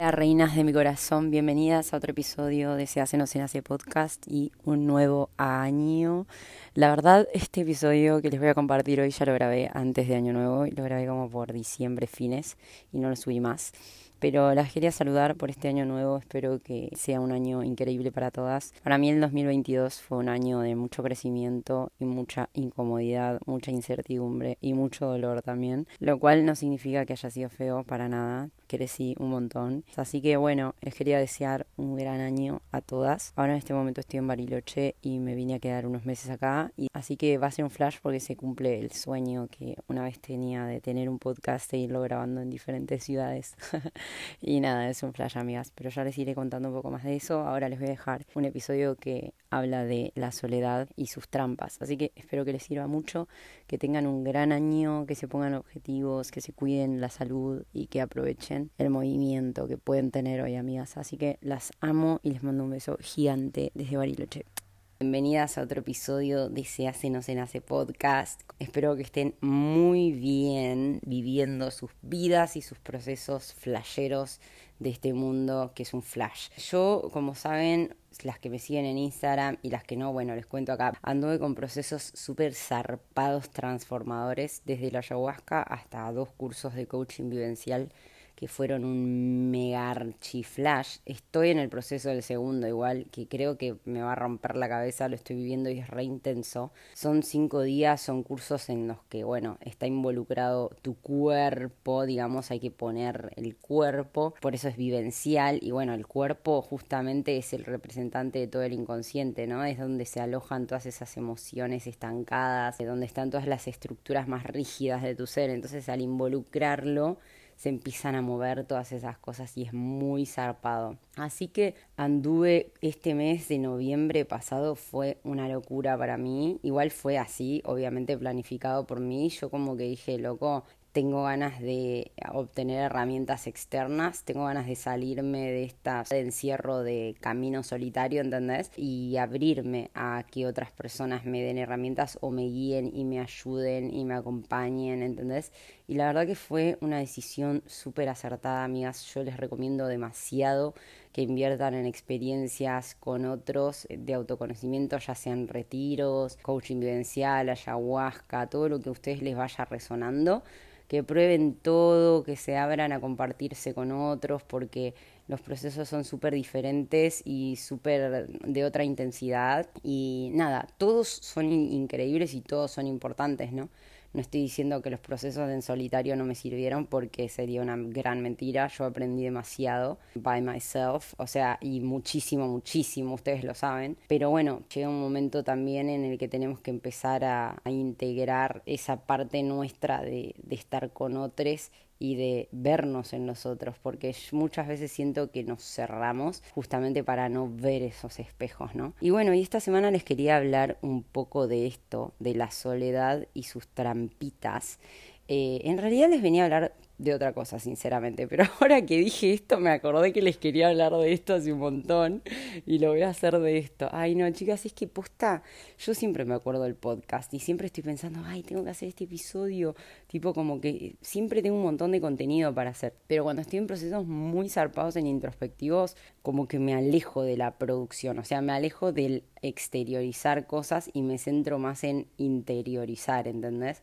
Hola reinas de mi corazón, bienvenidas a otro episodio de Se hace no se nace podcast y un nuevo año. La verdad, este episodio que les voy a compartir hoy ya lo grabé antes de año nuevo y lo grabé como por diciembre fines y no lo subí más. Pero las quería saludar por este año nuevo, espero que sea un año increíble para todas. Para mí el 2022 fue un año de mucho crecimiento y mucha incomodidad, mucha incertidumbre y mucho dolor también, lo cual no significa que haya sido feo para nada, crecí un montón. Así que bueno, les quería desear un gran año a todas. Ahora en este momento estoy en Bariloche y me vine a quedar unos meses acá. Y así que va a ser un flash porque se cumple el sueño que una vez tenía de tener un podcast e irlo grabando en diferentes ciudades. y nada, es un flash amigas. Pero ya les iré contando un poco más de eso. Ahora les voy a dejar un episodio que habla de la soledad y sus trampas. Así que espero que les sirva mucho, que tengan un gran año, que se pongan objetivos, que se cuiden la salud y que aprovechen el movimiento que pueden tener hoy, amigas. Así que las amo y les mando un beso gigante desde Bariloche. Bienvenidas a otro episodio de Se hace no se nace podcast. Espero que estén muy bien viviendo sus vidas y sus procesos flasheros de este mundo que es un flash. Yo, como saben, las que me siguen en Instagram y las que no, bueno, les cuento acá, anduve con procesos súper zarpados, transformadores, desde la ayahuasca hasta dos cursos de coaching vivencial que fueron un mega archiflash. Estoy en el proceso del segundo igual, que creo que me va a romper la cabeza, lo estoy viviendo y es re intenso. Son cinco días, son cursos en los que, bueno, está involucrado tu cuerpo, digamos, hay que poner el cuerpo, por eso es vivencial y bueno, el cuerpo justamente es el representante de todo el inconsciente, ¿no? Es donde se alojan todas esas emociones estancadas, de donde están todas las estructuras más rígidas de tu ser, entonces al involucrarlo, se empiezan a mover todas esas cosas y es muy zarpado. Así que anduve este mes de noviembre pasado, fue una locura para mí. Igual fue así, obviamente planificado por mí. Yo como que dije, loco, tengo ganas de obtener herramientas externas, tengo ganas de salirme de este encierro de camino solitario, ¿entendés? Y abrirme a que otras personas me den herramientas o me guíen y me ayuden y me acompañen, ¿entendés? Y la verdad que fue una decisión súper acertada, amigas. Yo les recomiendo demasiado que inviertan en experiencias con otros de autoconocimiento, ya sean retiros, coaching vivencial, ayahuasca, todo lo que a ustedes les vaya resonando que prueben todo, que se abran a compartirse con otros, porque los procesos son súper diferentes y súper de otra intensidad. Y nada, todos son increíbles y todos son importantes, ¿no? No estoy diciendo que los procesos en solitario no me sirvieron porque sería una gran mentira. Yo aprendí demasiado by myself, o sea, y muchísimo, muchísimo, ustedes lo saben. Pero bueno, llega un momento también en el que tenemos que empezar a, integrar esa parte nuestra de, de estar con otros y de vernos en nosotros, porque muchas veces siento que nos cerramos justamente para no ver esos espejos, ¿no? Y bueno, y esta semana les quería hablar un poco de esto, de la soledad y sus trampitas. Eh, en realidad les venía a hablar de otra cosa, sinceramente. Pero ahora que dije esto, me acordé que les quería hablar de esto hace un montón y lo voy a hacer de esto. Ay, no, chicas, es que posta, yo siempre me acuerdo del podcast y siempre estoy pensando, ay, tengo que hacer este episodio. Tipo, como que siempre tengo un montón de contenido para hacer. Pero cuando estoy en procesos muy zarpados en introspectivos, como que me alejo de la producción. O sea, me alejo del exteriorizar cosas y me centro más en interiorizar, ¿entendés?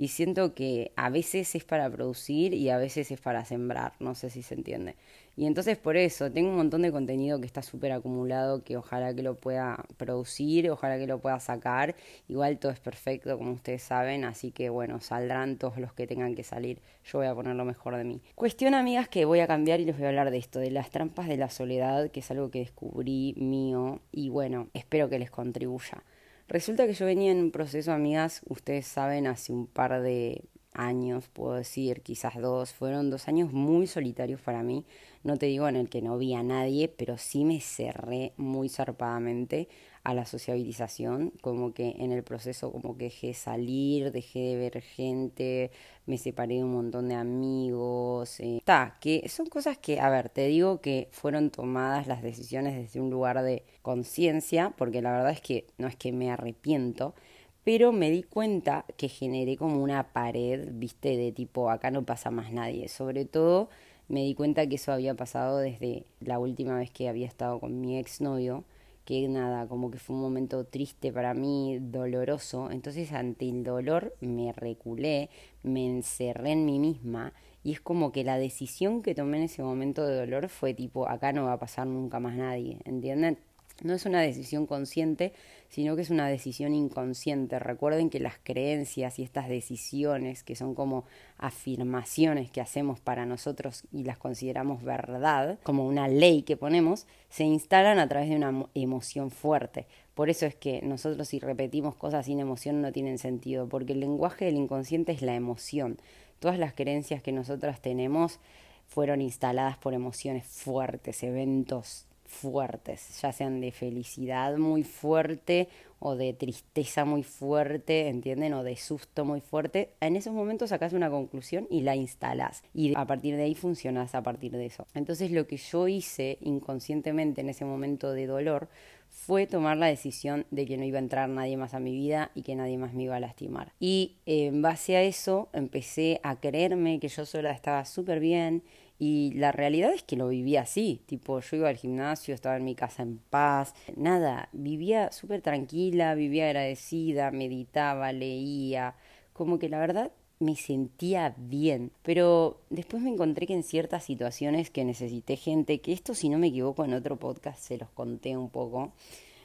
Y siento que a veces es para producir y a veces es para sembrar, no sé si se entiende. Y entonces por eso tengo un montón de contenido que está súper acumulado, que ojalá que lo pueda producir, ojalá que lo pueda sacar. Igual todo es perfecto, como ustedes saben, así que bueno, saldrán todos los que tengan que salir. Yo voy a poner lo mejor de mí. Cuestión, amigas, que voy a cambiar y les voy a hablar de esto, de las trampas de la soledad, que es algo que descubrí mío y bueno, espero que les contribuya. Resulta que yo venía en un proceso, amigas, ustedes saben, hace un par de años, puedo decir, quizás dos, fueron dos años muy solitarios para mí. No te digo en el que no vi a nadie, pero sí me cerré muy zarpadamente a la sociabilización, como que en el proceso como que dejé de salir, dejé de ver gente, me separé de un montón de amigos, está, eh, que son cosas que, a ver, te digo que fueron tomadas las decisiones desde un lugar de conciencia, porque la verdad es que no es que me arrepiento, pero me di cuenta que generé como una pared, viste, de tipo, acá no pasa más nadie, sobre todo me di cuenta que eso había pasado desde la última vez que había estado con mi exnovio, que nada, como que fue un momento triste para mí, doloroso. Entonces ante el dolor me reculé, me encerré en mí misma y es como que la decisión que tomé en ese momento de dolor fue tipo, acá no va a pasar nunca más nadie, ¿entienden? No es una decisión consciente, sino que es una decisión inconsciente. Recuerden que las creencias y estas decisiones, que son como afirmaciones que hacemos para nosotros y las consideramos verdad, como una ley que ponemos, se instalan a través de una emoción fuerte. Por eso es que nosotros si repetimos cosas sin emoción no tienen sentido, porque el lenguaje del inconsciente es la emoción. Todas las creencias que nosotras tenemos fueron instaladas por emociones fuertes, eventos fuertes, ya sean de felicidad muy fuerte o de tristeza muy fuerte, ¿entienden? O de susto muy fuerte. En esos momentos sacas una conclusión y la instalas. Y a partir de ahí funcionas a partir de eso. Entonces lo que yo hice inconscientemente en ese momento de dolor fue tomar la decisión de que no iba a entrar nadie más a mi vida y que nadie más me iba a lastimar. Y en base a eso empecé a creerme que yo sola estaba súper bien y la realidad es que lo vivía así, tipo yo iba al gimnasio, estaba en mi casa en paz, nada, vivía súper tranquila, vivía agradecida, meditaba, leía, como que la verdad me sentía bien, pero después me encontré que en ciertas situaciones que necesité gente, que esto si no me equivoco en otro podcast se los conté un poco,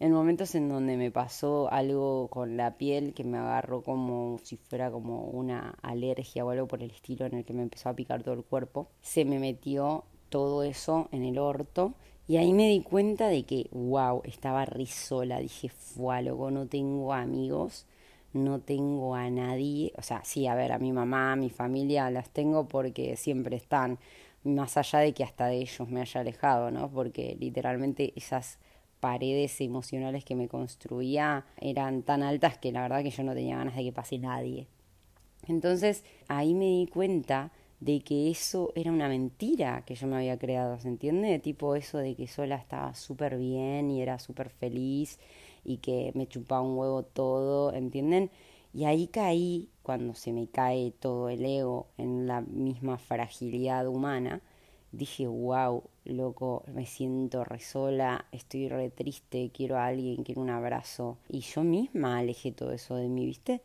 en momentos en donde me pasó algo con la piel que me agarró como si fuera como una alergia o algo por el estilo en el que me empezó a picar todo el cuerpo, se me metió todo eso en el orto y ahí me di cuenta de que, wow, estaba risola, dije, fue loco, no tengo amigos, no tengo a nadie, o sea, sí, a ver, a mi mamá, a mi familia las tengo porque siempre están, más allá de que hasta de ellos me haya alejado, ¿no? Porque literalmente esas paredes emocionales que me construía eran tan altas que la verdad que yo no tenía ganas de que pase nadie. Entonces ahí me di cuenta de que eso era una mentira que yo me había creado, ¿se entiende? Tipo eso de que sola estaba súper bien y era súper feliz y que me chupaba un huevo todo, ¿entienden? Y ahí caí, cuando se me cae todo el ego en la misma fragilidad humana, dije, wow, loco, me siento re sola, estoy re triste, quiero a alguien, quiero un abrazo. Y yo misma alejé todo eso de mí, ¿viste?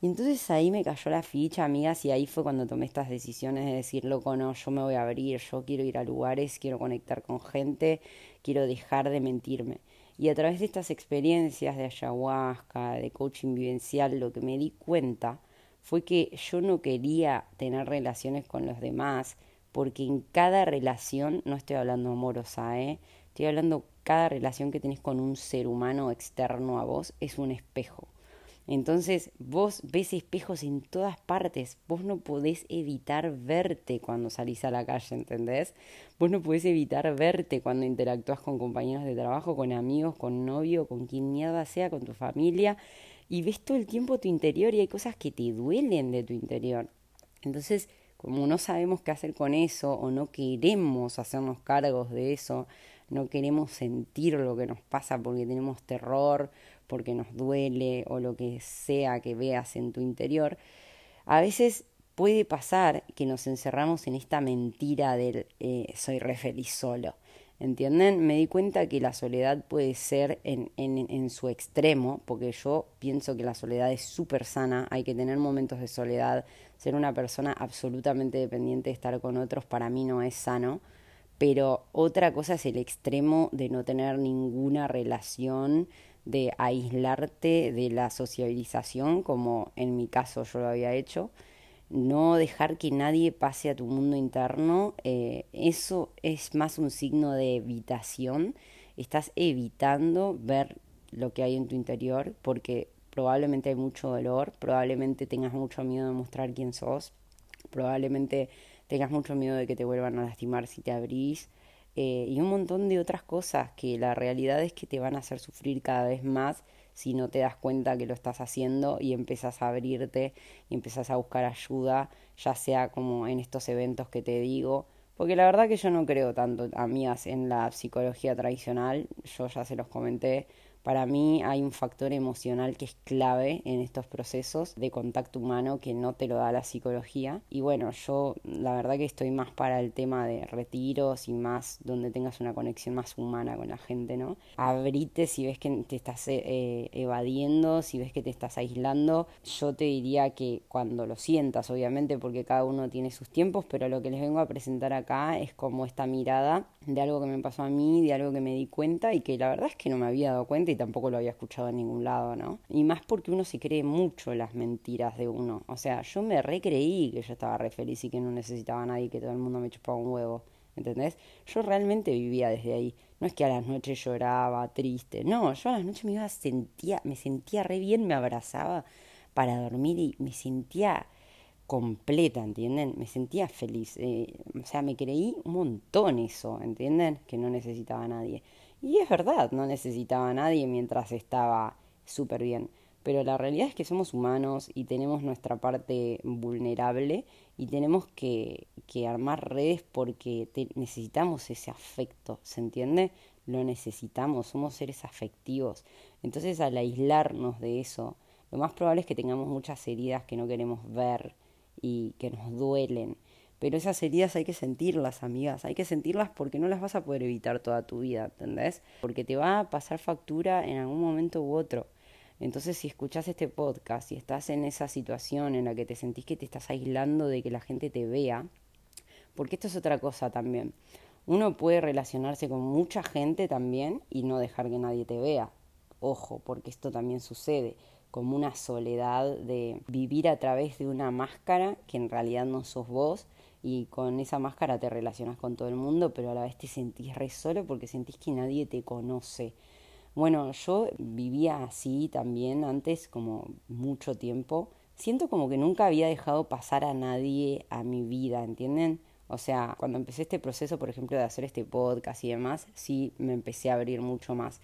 Y entonces ahí me cayó la ficha, amigas, y ahí fue cuando tomé estas decisiones de decir, loco, no, yo me voy a abrir, yo quiero ir a lugares, quiero conectar con gente, quiero dejar de mentirme. Y a través de estas experiencias de ayahuasca, de coaching vivencial, lo que me di cuenta fue que yo no quería tener relaciones con los demás, porque en cada relación, no estoy hablando amorosa, ¿eh? estoy hablando cada relación que tenés con un ser humano externo a vos es un espejo. Entonces vos ves espejos en todas partes, vos no podés evitar verte cuando salís a la calle, ¿entendés? Vos no podés evitar verte cuando interactúas con compañeros de trabajo, con amigos, con novio, con quien mierda sea, con tu familia, y ves todo el tiempo tu interior y hay cosas que te duelen de tu interior. Entonces, como no sabemos qué hacer con eso o no queremos hacernos cargos de eso, no queremos sentir lo que nos pasa porque tenemos terror, porque nos duele o lo que sea que veas en tu interior, a veces puede pasar que nos encerramos en esta mentira del eh, soy re feliz solo. ¿Entienden? Me di cuenta que la soledad puede ser en, en, en su extremo, porque yo pienso que la soledad es súper sana, hay que tener momentos de soledad, ser una persona absolutamente dependiente de estar con otros para mí no es sano, pero otra cosa es el extremo de no tener ninguna relación, de aislarte de la sociabilización, como en mi caso yo lo había hecho no dejar que nadie pase a tu mundo interno, eh, eso es más un signo de evitación. Estás evitando ver lo que hay en tu interior porque probablemente hay mucho dolor, probablemente tengas mucho miedo de mostrar quién sos, probablemente tengas mucho miedo de que te vuelvan a lastimar si te abrís eh, y un montón de otras cosas que la realidad es que te van a hacer sufrir cada vez más si no te das cuenta que lo estás haciendo y empiezas a abrirte y empiezas a buscar ayuda, ya sea como en estos eventos que te digo, porque la verdad que yo no creo tanto, amigas, en la psicología tradicional, yo ya se los comenté, Para mí hay un factor emocional que es clave en estos procesos de contacto humano que no te lo da la psicología. Y bueno, yo la verdad que estoy más para el tema de retiros y más donde tengas una conexión más humana con la gente, ¿no? Abrite si ves que te estás eh, evadiendo, si ves que te estás aislando. Yo te diría que cuando lo sientas, obviamente, porque cada uno tiene sus tiempos, pero lo que les vengo a presentar acá es como esta mirada de algo que me pasó a mí, de algo que me di cuenta y que la verdad es que no me había dado cuenta y tampoco lo había escuchado en ningún lado, ¿no? Y más porque uno se cree mucho las mentiras de uno. O sea, yo me recreí que yo estaba re feliz y que no necesitaba a nadie, que todo el mundo me chupaba un huevo. ¿Entendés? Yo realmente vivía desde ahí. No es que a las noches lloraba, triste. No, yo a las noches me iba, sentía, me sentía re bien, me abrazaba para dormir y me sentía completa, ¿entienden? Me sentía feliz. Eh, o sea, me creí un montón eso, ¿entienden? Que no necesitaba a nadie. Y es verdad, no necesitaba a nadie mientras estaba súper bien. Pero la realidad es que somos humanos y tenemos nuestra parte vulnerable y tenemos que, que armar redes porque necesitamos ese afecto, ¿se entiende? Lo necesitamos, somos seres afectivos. Entonces al aislarnos de eso, lo más probable es que tengamos muchas heridas que no queremos ver y que nos duelen. Pero esas heridas hay que sentirlas, amigas, hay que sentirlas porque no las vas a poder evitar toda tu vida, ¿entendés? Porque te va a pasar factura en algún momento u otro. Entonces, si escuchas este podcast y estás en esa situación en la que te sentís que te estás aislando de que la gente te vea, porque esto es otra cosa también. Uno puede relacionarse con mucha gente también y no dejar que nadie te vea. Ojo, porque esto también sucede como una soledad de vivir a través de una máscara que en realidad no sos vos y con esa máscara te relacionas con todo el mundo, pero a la vez te sentís re solo porque sentís que nadie te conoce. Bueno, yo vivía así también antes como mucho tiempo. Siento como que nunca había dejado pasar a nadie a mi vida, ¿entienden? O sea, cuando empecé este proceso, por ejemplo, de hacer este podcast y demás, sí me empecé a abrir mucho más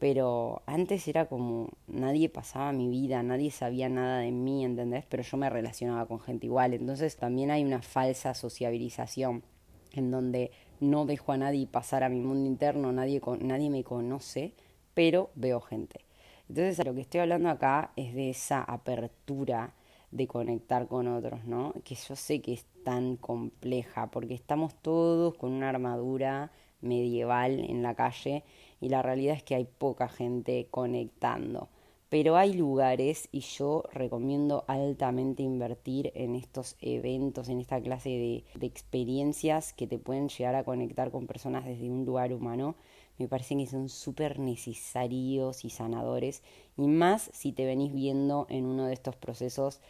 pero antes era como nadie pasaba mi vida, nadie sabía nada de mí, ¿entendés? Pero yo me relacionaba con gente igual, entonces también hay una falsa sociabilización en donde no dejo a nadie pasar a mi mundo interno, nadie, nadie me conoce, pero veo gente. Entonces, lo que estoy hablando acá es de esa apertura de conectar con otros, ¿no? Que yo sé que es tan compleja, porque estamos todos con una armadura medieval en la calle y la realidad es que hay poca gente conectando. Pero hay lugares y yo recomiendo altamente invertir en estos eventos, en esta clase de, experiencias que te pueden llegar a conectar con personas desde un lugar humano. Me parecen que son súper necesarios y sanadores. Y más si te venís viendo en uno de estos procesos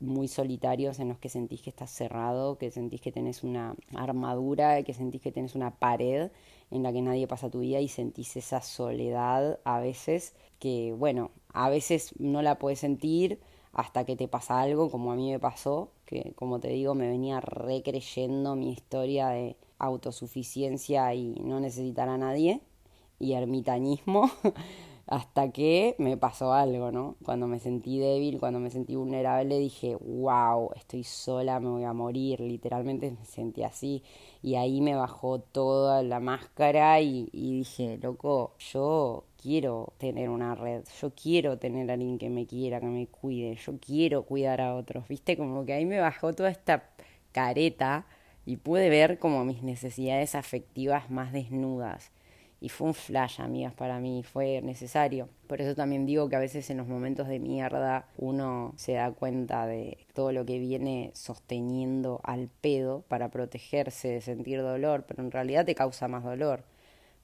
muy solitarios en los que sentís que estás cerrado, que sentís que tenés una armadura, que sentís que tenés una pared en la que nadie pasa tu vida y sentís esa soledad a veces que, bueno, a veces no la puedes sentir hasta que te pasa algo, como a mí me pasó, que como te digo, me venía recreyendo mi historia de autosuficiencia y no necesitar a nadie y ermitañismo. hasta que me pasó algo, ¿no? Cuando me sentí débil, cuando me sentí vulnerable, dije, wow, estoy sola, me voy a morir, literalmente me sentí así. Y ahí me bajó toda la máscara y, dije, loco, yo quiero tener una red, yo quiero tener a alguien que me quiera, que me cuide, yo quiero cuidar a otros, viste, como que ahí me bajó toda esta careta y pude ver como mis necesidades afectivas más desnudas y fue un flash, amigas, para mí, fue necesario. Por eso también digo que a veces en los momentos de mierda uno se da cuenta de todo lo que viene sosteniendo al pedo para protegerse de sentir dolor, pero en realidad te causa más dolor.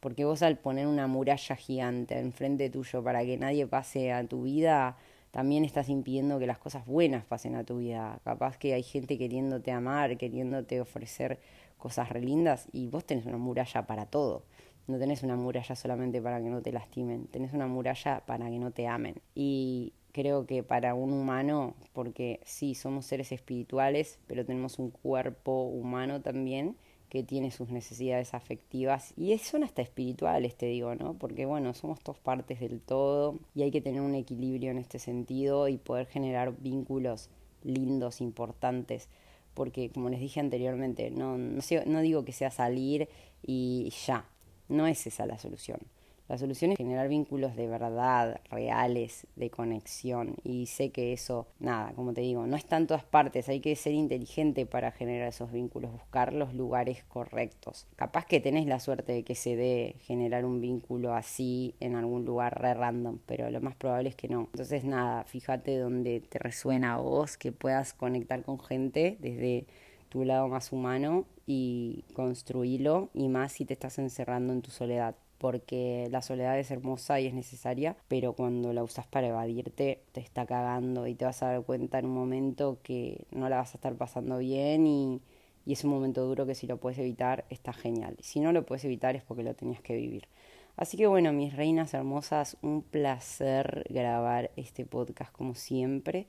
Porque vos al poner una muralla gigante enfrente tuyo para que nadie pase a tu vida, también estás impidiendo que las cosas buenas pasen a tu vida. Capaz que hay gente queriéndote amar, queriéndote ofrecer cosas relindas y vos tenés una muralla para todo. No tenés una muralla solamente para que no te lastimen, tenés una muralla para que no te amen. Y creo que para un humano, porque sí, somos seres espirituales, pero tenemos un cuerpo humano también que tiene sus necesidades afectivas y son hasta espirituales, te digo, ¿no? Porque bueno, somos todos partes del todo y hay que tener un equilibrio en este sentido y poder generar vínculos lindos, importantes, porque como les dije anteriormente, no, no digo que sea salir y ya, no es esa la solución. La solución es generar vínculos de verdad, reales, de conexión. Y sé que eso, nada, como te digo, no está en todas partes. Hay que ser inteligente para generar esos vínculos, buscar los lugares correctos. Capaz que tenés la suerte de que se dé generar un vínculo así en algún lugar re random, pero lo más probable es que no. Entonces, nada, fíjate donde te resuena a vos, que puedas conectar con gente desde tu lado más humano y construirlo, y más si te estás encerrando en tu soledad porque la soledad es hermosa y es necesaria, pero cuando la usas para evadirte te está cagando y te vas a dar cuenta en un momento que no la vas a estar pasando bien y, y es un momento duro que si lo puedes evitar está genial. Si no lo puedes evitar es porque lo tenías que vivir. Así que bueno, mis reinas hermosas, un placer grabar este podcast como siempre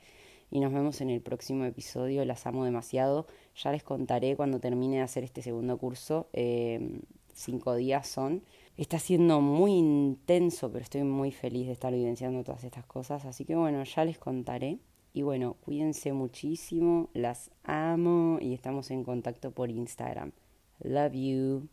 y nos vemos en el próximo episodio. Las amo demasiado. Ya les contaré cuando termine de hacer este segundo curso. Eh, cinco días son. Está siendo muy intenso, pero estoy muy feliz de estar vivenciando todas estas cosas. Así que bueno, ya les contaré. Y bueno, cuídense muchísimo, las amo y estamos en contacto por Instagram. Love you.